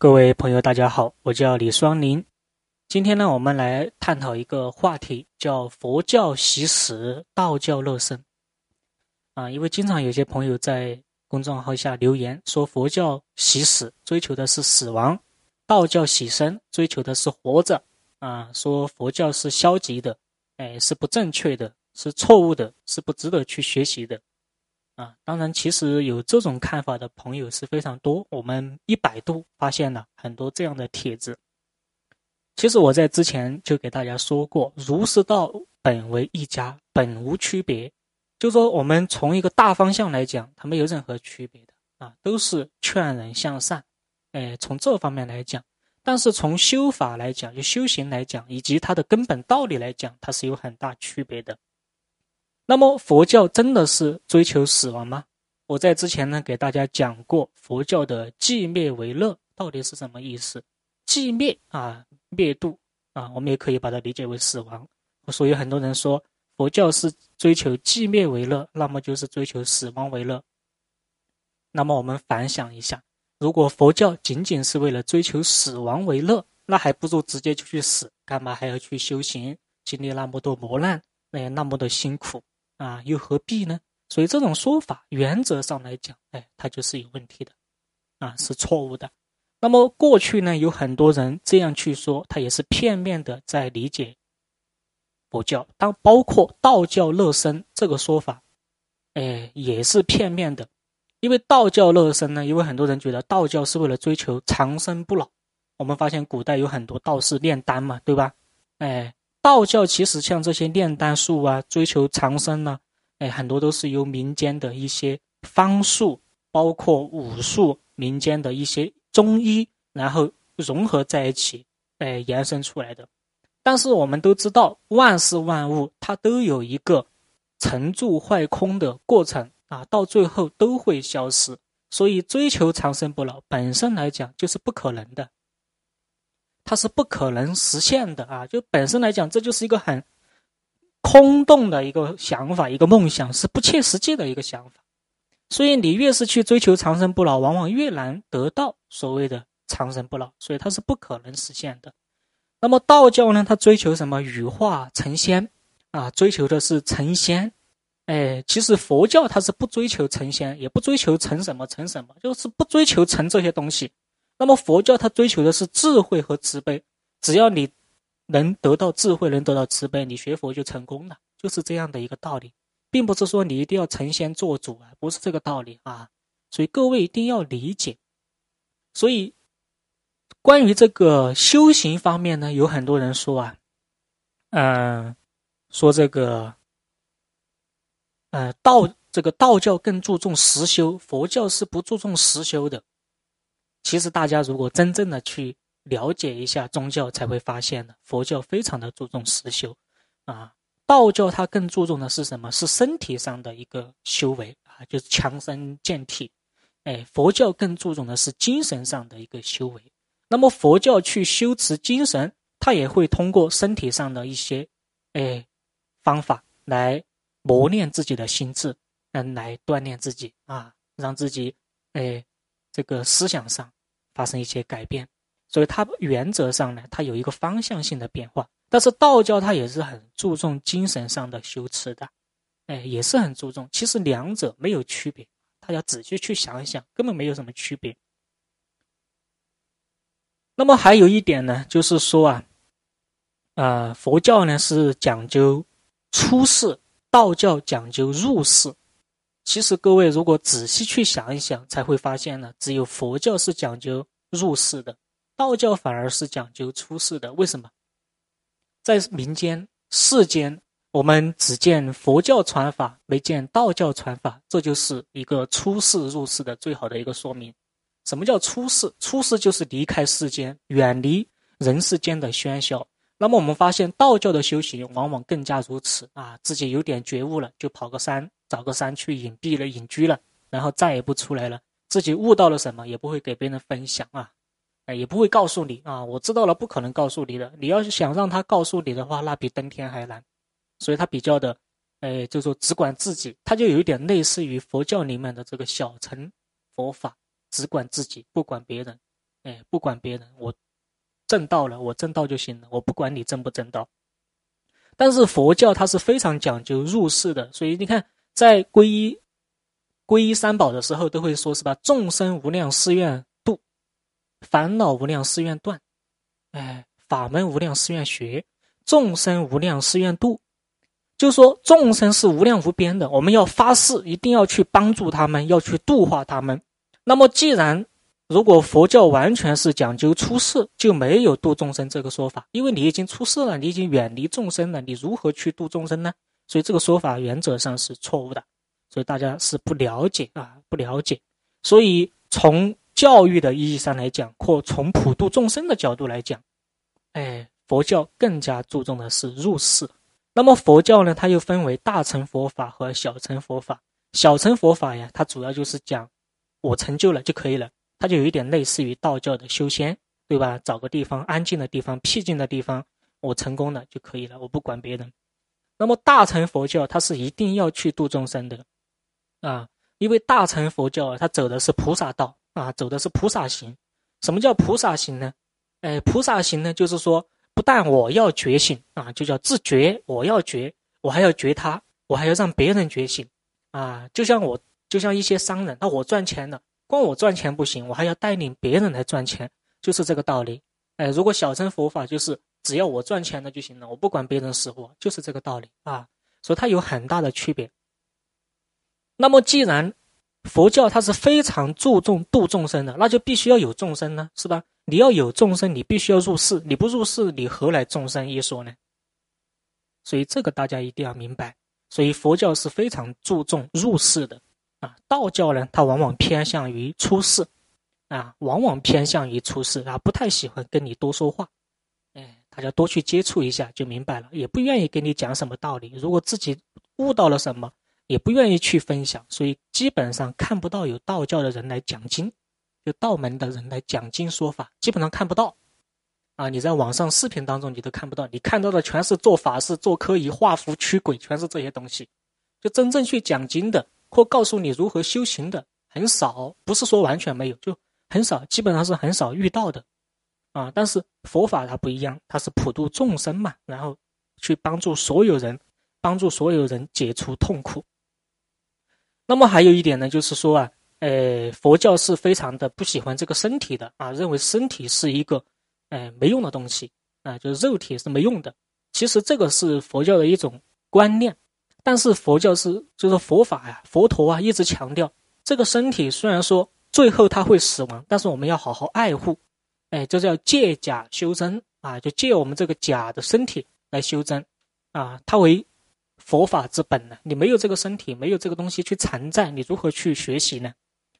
各位朋友，大家好，我叫李双林。今天呢，我们来探讨一个话题，叫佛教习死，道教乐生。啊，因为经常有些朋友在公众号下留言说，佛教习死追求的是死亡，道教喜生追求的是活着。啊，说佛教是消极的，哎，是不正确的，是错误的，是不值得去学习的。啊，当然，其实有这种看法的朋友是非常多。我们一百度发现了很多这样的帖子。其实我在之前就给大家说过，儒释道本为一家，本无区别。就说我们从一个大方向来讲，它没有任何区别的啊，都是劝人向善。哎，从这方面来讲，但是从修法来讲，就修行来讲，以及它的根本道理来讲，它是有很大区别的。那么佛教真的是追求死亡吗？我在之前呢给大家讲过佛教的寂灭为乐到底是什么意思？寂灭啊，灭度啊，我们也可以把它理解为死亡。所以很多人说佛教是追求寂灭为乐，那么就是追求死亡为乐。那么我们反想一下，如果佛教仅仅是为了追求死亡为乐，那还不如直接就去死，干嘛还要去修行，经历那么多磨难，那也那么的辛苦？啊，又何必呢？所以这种说法，原则上来讲，哎，它就是有问题的，啊，是错误的。那么过去呢，有很多人这样去说，他也是片面的在理解佛教。当包括道教乐生这个说法，哎，也是片面的。因为道教乐生呢，因为很多人觉得道教是为了追求长生不老。我们发现古代有很多道士炼丹嘛，对吧？哎。道教其实像这些炼丹术啊，追求长生呢，哎，很多都是由民间的一些方术，包括武术、民间的一些中医，然后融合在一起，哎，延伸出来的。但是我们都知道，万事万物它都有一个成住坏空的过程啊，到最后都会消失。所以追求长生不老本身来讲就是不可能的。它是不可能实现的啊！就本身来讲，这就是一个很空洞的一个想法，一个梦想，是不切实际的一个想法。所以你越是去追求长生不老，往往越难得到所谓的长生不老，所以它是不可能实现的。那么道教呢？它追求什么？羽化成仙啊，追求的是成仙。哎，其实佛教它是不追求成仙，也不追求成什么成什么，就是不追求成这些东西。那么佛教它追求的是智慧和慈悲，只要你能得到智慧，能得到慈悲，你学佛就成功了，就是这样的一个道理，并不是说你一定要成仙做主啊，不是这个道理啊。所以各位一定要理解。所以关于这个修行方面呢，有很多人说啊，嗯，说这个，呃，道这个道教更注重实修，佛教是不注重实修的。其实大家如果真正的去了解一下宗教，才会发现呢，佛教非常的注重实修，啊，道教它更注重的是什么？是身体上的一个修为啊，就是强身健体。哎，佛教更注重的是精神上的一个修为。那么佛教去修持精神，它也会通过身体上的一些哎方法来磨练自己的心智，嗯，来锻炼自己啊，让自己哎这个思想上。发生一些改变，所以它原则上呢，它有一个方向性的变化。但是道教它也是很注重精神上的修持的，哎，也是很注重。其实两者没有区别，大家仔细去想一想，根本没有什么区别。那么还有一点呢，就是说啊，呃，佛教呢是讲究出世，道教讲究入世。其实各位如果仔细去想一想，才会发现呢，只有佛教是讲究入世的，道教反而是讲究出世的。为什么？在民间世间，我们只见佛教传法，没见道教传法，这就是一个出世入世的最好的一个说明。什么叫出世？出世就是离开世间，远离人世间的喧嚣。那么我们发现道教的修行往往更加如此啊，自己有点觉悟了，就跑个山。找个山去隐蔽了、隐居了，然后再也不出来了。自己悟到了什么，也不会给别人分享啊，哎，也不会告诉你啊。我知道了，不可能告诉你的。你要是想让他告诉你的话，那比登天还难。所以他比较的，哎，就说只管自己，他就有一点类似于佛教里面的这个小乘佛法，只管自己，不管别人。哎，不管别人，我正道了，我正道就行了，我不管你正不正道。但是佛教它是非常讲究入世的，所以你看，在皈依皈依三宝的时候，都会说是吧？众生无量誓愿度，烦恼无量誓愿断，哎，法门无量誓愿学，众生无量誓愿度。就说众生是无量无边的，我们要发誓，一定要去帮助他们，要去度化他们。那么，既然如果佛教完全是讲究出世，就没有度众生这个说法，因为你已经出世了，你已经远离众生了，你如何去度众生呢？所以这个说法原则上是错误的。所以大家是不了解啊，不了解。所以从教育的意义上来讲，或从普度众生的角度来讲，哎，佛教更加注重的是入世。那么佛教呢，它又分为大乘佛法和小乘佛法。小乘佛法呀，它主要就是讲我成就了就可以了，它就有一点类似于道教的修仙，对吧？找个地方安静的地方、僻静的地方，我成功了就可以了，我不管别人。那么大乘佛教它是一定要去度众生的啊，因为大乘佛教它走的是菩萨道啊，走的是菩萨行。什么叫菩萨行呢？哎，菩萨行呢，就是说。不但我要觉醒啊，就叫自觉。我要觉，我还要觉他，我还要让别人觉醒啊。就像我，就像一些商人，那我赚钱了，光我赚钱不行，我还要带领别人来赚钱，就是这个道理。哎，如果小乘佛法就是只要我赚钱了就行了，我不管别人死活，就是这个道理啊。所以它有很大的区别。那么既然佛教它是非常注重度众生的，那就必须要有众生呢，是吧？你要有众生，你必须要入世。你不入世，你何来众生一说呢？所以这个大家一定要明白。所以佛教是非常注重入世的啊。道教呢，它往往偏向于出世啊，往往偏向于出世啊，不太喜欢跟你多说话。大家多去接触一下就明白了，也不愿意跟你讲什么道理。如果自己悟到了什么，也不愿意去分享。所以基本上看不到有道教的人来讲经。就道门的人来讲经说法，基本上看不到，啊，你在网上视频当中你都看不到，你看到的全是做法事、做科仪、画符、驱鬼，全是这些东西。就真正去讲经的或告诉你如何修行的很少，不是说完全没有，就很少，基本上是很少遇到的，啊。但是佛法它不一样，它是普度众生嘛，然后去帮助所有人，帮助所有人解除痛苦。那么还有一点呢，就是说啊。呃，佛教是非常的不喜欢这个身体的啊，认为身体是一个，呃，没用的东西啊，就是肉体是没用的。其实这个是佛教的一种观念，但是佛教是就是佛法呀，佛陀啊一直强调，这个身体虽然说最后它会死亡，但是我们要好好爱护，哎，这叫借假修真啊，就借我们这个假的身体来修真啊，它为佛法之本呢。你没有这个身体，没有这个东西去缠在，你如何去学习呢？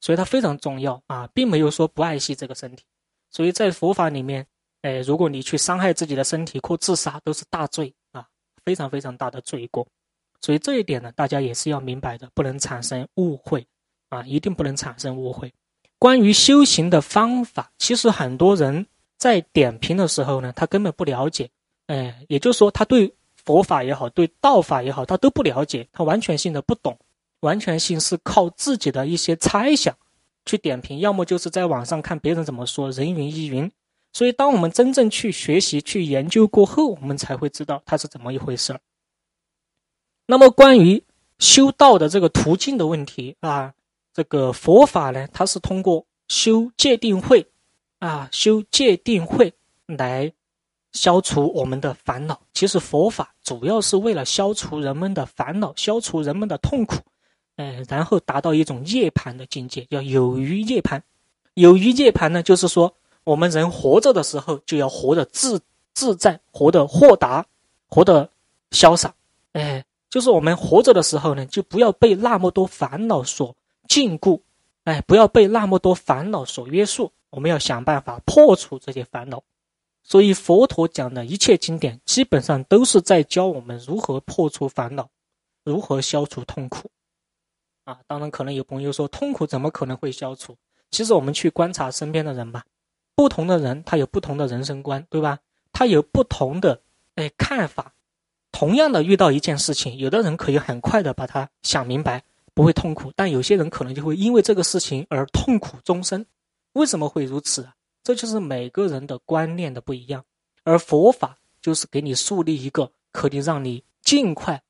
所以它非常重要啊，并没有说不爱惜这个身体。所以在佛法里面，哎，如果你去伤害自己的身体或自杀，都是大罪啊，非常非常大的罪过。所以这一点呢，大家也是要明白的，不能产生误会啊，一定不能产生误会。关于修行的方法，其实很多人在点评的时候呢，他根本不了解，哎，也就是说，他对佛法也好，对道法也好，他都不了解，他完全性的不懂。完全性是靠自己的一些猜想去点评，要么就是在网上看别人怎么说，人云亦云。所以，当我们真正去学习、去研究过后，我们才会知道它是怎么一回事儿。那么，关于修道的这个途径的问题啊，这个佛法呢，它是通过修戒定慧啊，修戒定慧来消除我们的烦恼。其实，佛法主要是为了消除人们的烦恼，消除人们的痛苦。哎，然后达到一种涅槃的境界，叫有余涅槃。有余涅槃呢，就是说我们人活着的时候就要活得自自在，活得豁达，活得潇洒。哎，就是我们活着的时候呢，就不要被那么多烦恼所禁锢，哎，不要被那么多烦恼所约束。我们要想办法破除这些烦恼。所以佛陀讲的一切经典，基本上都是在教我们如何破除烦恼，如何消除痛苦。啊，当然，可能有朋友说，痛苦怎么可能会消除？其实我们去观察身边的人吧，不同的人他有不同的人生观，对吧？他有不同的哎看法。同样的遇到一件事情，有的人可以很快的把它想明白，不会痛苦；但有些人可能就会因为这个事情而痛苦终生。为什么会如此？这就是每个人的观念的不一样。而佛法就是给你树立一个可以让你尽快，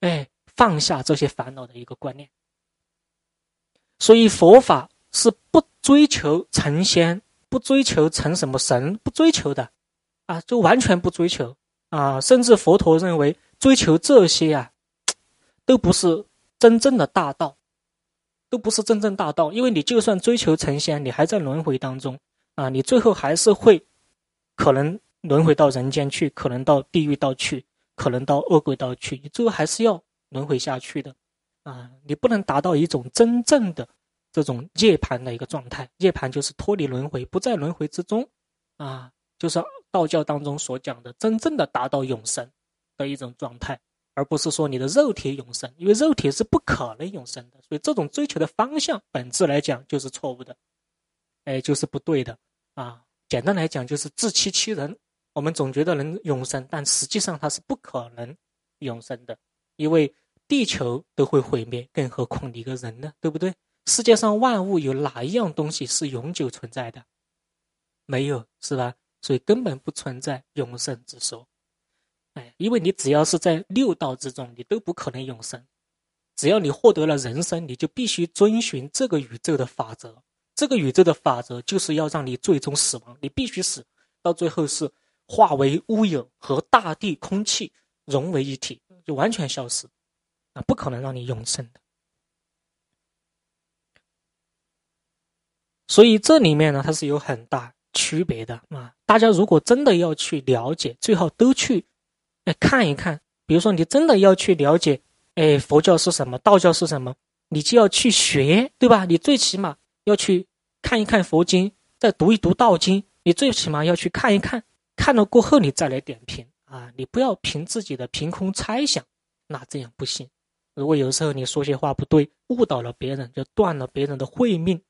哎，放下这些烦恼的一个观念。所以佛法是不追求成仙，不追求成什么神，不追求的，啊，就完全不追求啊。甚至佛陀认为追求这些啊，都不是真正的大道，都不是真正大道。因为你就算追求成仙，你还在轮回当中啊，你最后还是会可能。轮回到人间去，可能到地狱道去，可能到恶鬼道去，你最后还是要轮回下去的，啊，你不能达到一种真正的这种涅槃的一个状态。涅槃就是脱离轮回，不在轮回之中，啊，就是道教当中所讲的真正的达到永生的一种状态，而不是说你的肉体永生，因为肉体是不可能永生的。所以这种追求的方向本质来讲就是错误的，哎，就是不对的，啊，简单来讲就是自欺欺人。我们总觉得能永生，但实际上它是不可能永生的，因为地球都会毁灭，更何况你一个人呢？对不对？世界上万物有哪一样东西是永久存在的？没有，是吧？所以根本不存在永生之说。哎，因为你只要是在六道之中，你都不可能永生。只要你获得了人生，你就必须遵循这个宇宙的法则。这个宇宙的法则就是要让你最终死亡，你必须死，到最后是。化为乌有，和大地空气融为一体，就完全消失，啊，不可能让你永生的。所以这里面呢，它是有很大区别的啊。大家如果真的要去了解，最好都去哎看一看。比如说，你真的要去了解，哎，佛教是什么，道教是什么，你就要去学，对吧？你最起码要去看一看佛经，再读一读道经，你最起码要去看一看。看了过后，你再来点评啊！你不要凭自己的凭空猜想，那这样不行。如果有时候你说些话不对，误导了别人，就断了别人的慧命，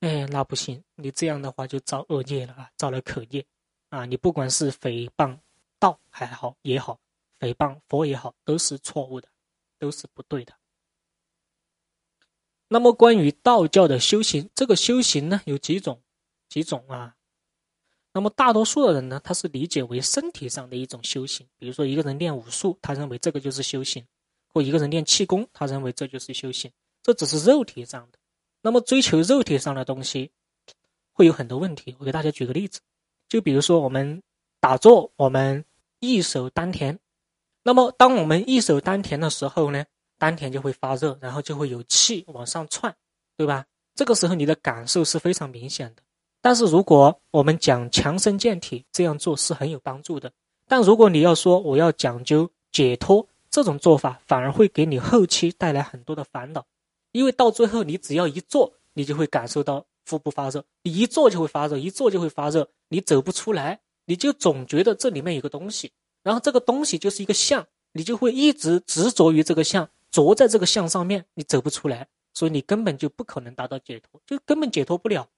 哎，那不行。你这样的话就造恶业了啊，造了口业啊！你不管是诽谤道还好也好，诽谤佛也好，都是错误的，都是不对的。那么关于道教的修行，这个修行呢有几种？几种啊？那么大多数的人呢，他是理解为身体上的一种修行，比如说一个人练武术，他认为这个就是修行；或一个人练气功，他认为这就是修行。这只是肉体上的。那么追求肉体上的东西，会有很多问题。我给大家举个例子，就比如说我们打坐，我们一手丹田。那么当我们一手丹田的时候呢，丹田就会发热，然后就会有气往上窜，对吧？这个时候你的感受是非常明显的。但是如果我们讲强身健体，这样做是很有帮助的。但如果你要说我要讲究解脱，这种做法反而会给你后期带来很多的烦恼，因为到最后你只要一做，你就会感受到腹部发热，你一做就会发热，一做就会发热，你走不出来，你就总觉得这里面有个东西，然后这个东西就是一个相，你就会一直执着于这个相，着在这个相上面，你走不出来，所以你根本就不可能达到解脱，就根本解脱不了。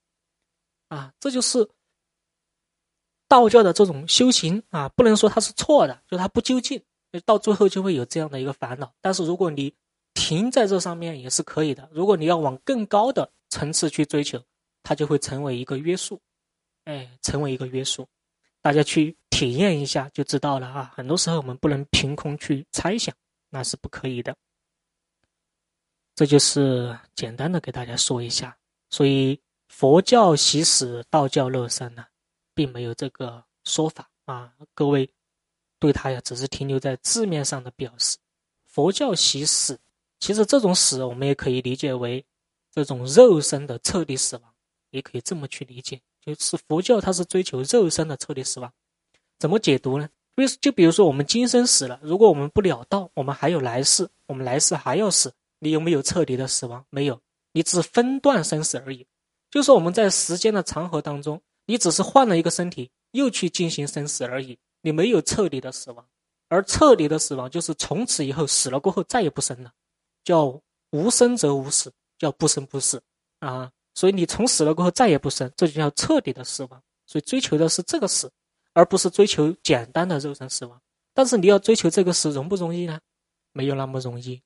啊，这就是道教的这种修行啊，不能说它是错的，就它不究竟，到最后就会有这样的一个烦恼。但是如果你停在这上面也是可以的。如果你要往更高的层次去追求，它就会成为一个约束，哎，成为一个约束。大家去体验一下就知道了啊。很多时候我们不能凭空去猜想，那是不可以的。这就是简单的给大家说一下，所以。佛教习死，道教乐生呢，并没有这个说法啊！各位对他呀，只是停留在字面上的表示。佛教习死，其实这种死，我们也可以理解为这种肉身的彻底死亡，也可以这么去理解，就是佛教它是追求肉身的彻底死亡。怎么解读呢？就就比如说我们今生死了，如果我们不了道，我们还有来世，我们来世还要死，你有没有彻底的死亡？没有，你只分段生死而已。就是我们在时间的长河当中，你只是换了一个身体，又去进行生死而已，你没有彻底的死亡。而彻底的死亡，就是从此以后死了过后再也不生了，叫无生则无死，叫不生不死啊。所以你从死了过后再也不生，这就叫彻底的死亡。所以追求的是这个死，而不是追求简单的肉身死亡。但是你要追求这个死，容不容易呢？没有那么容易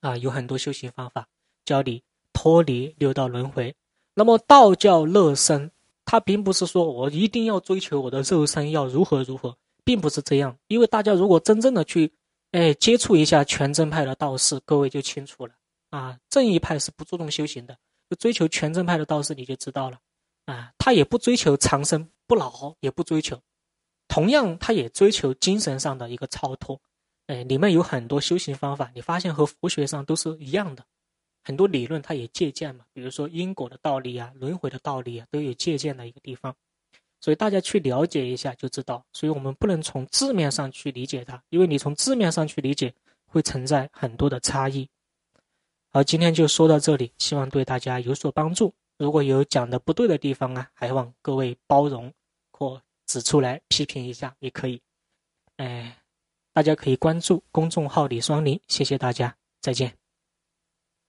啊。有很多修行方法教你脱离六道轮回。那么道教乐生，它并不是说我一定要追求我的肉身要如何如何，并不是这样。因为大家如果真正的去，哎，接触一下全真派的道士，各位就清楚了啊。正一派是不注重修行的，就追求全真派的道士，你就知道了啊。他也不追求长生不老，也不追求，同样他也追求精神上的一个超脱。哎，里面有很多修行方法，你发现和佛学上都是一样的。很多理论它也借鉴嘛，比如说因果的道理啊、轮回的道理啊，都有借鉴的一个地方，所以大家去了解一下就知道。所以我们不能从字面上去理解它，因为你从字面上去理解会存在很多的差异。好，今天就说到这里，希望对大家有所帮助。如果有讲的不对的地方啊，还望各位包容或指出来批评一下也可以。哎，大家可以关注公众号李双林，谢谢大家，再见。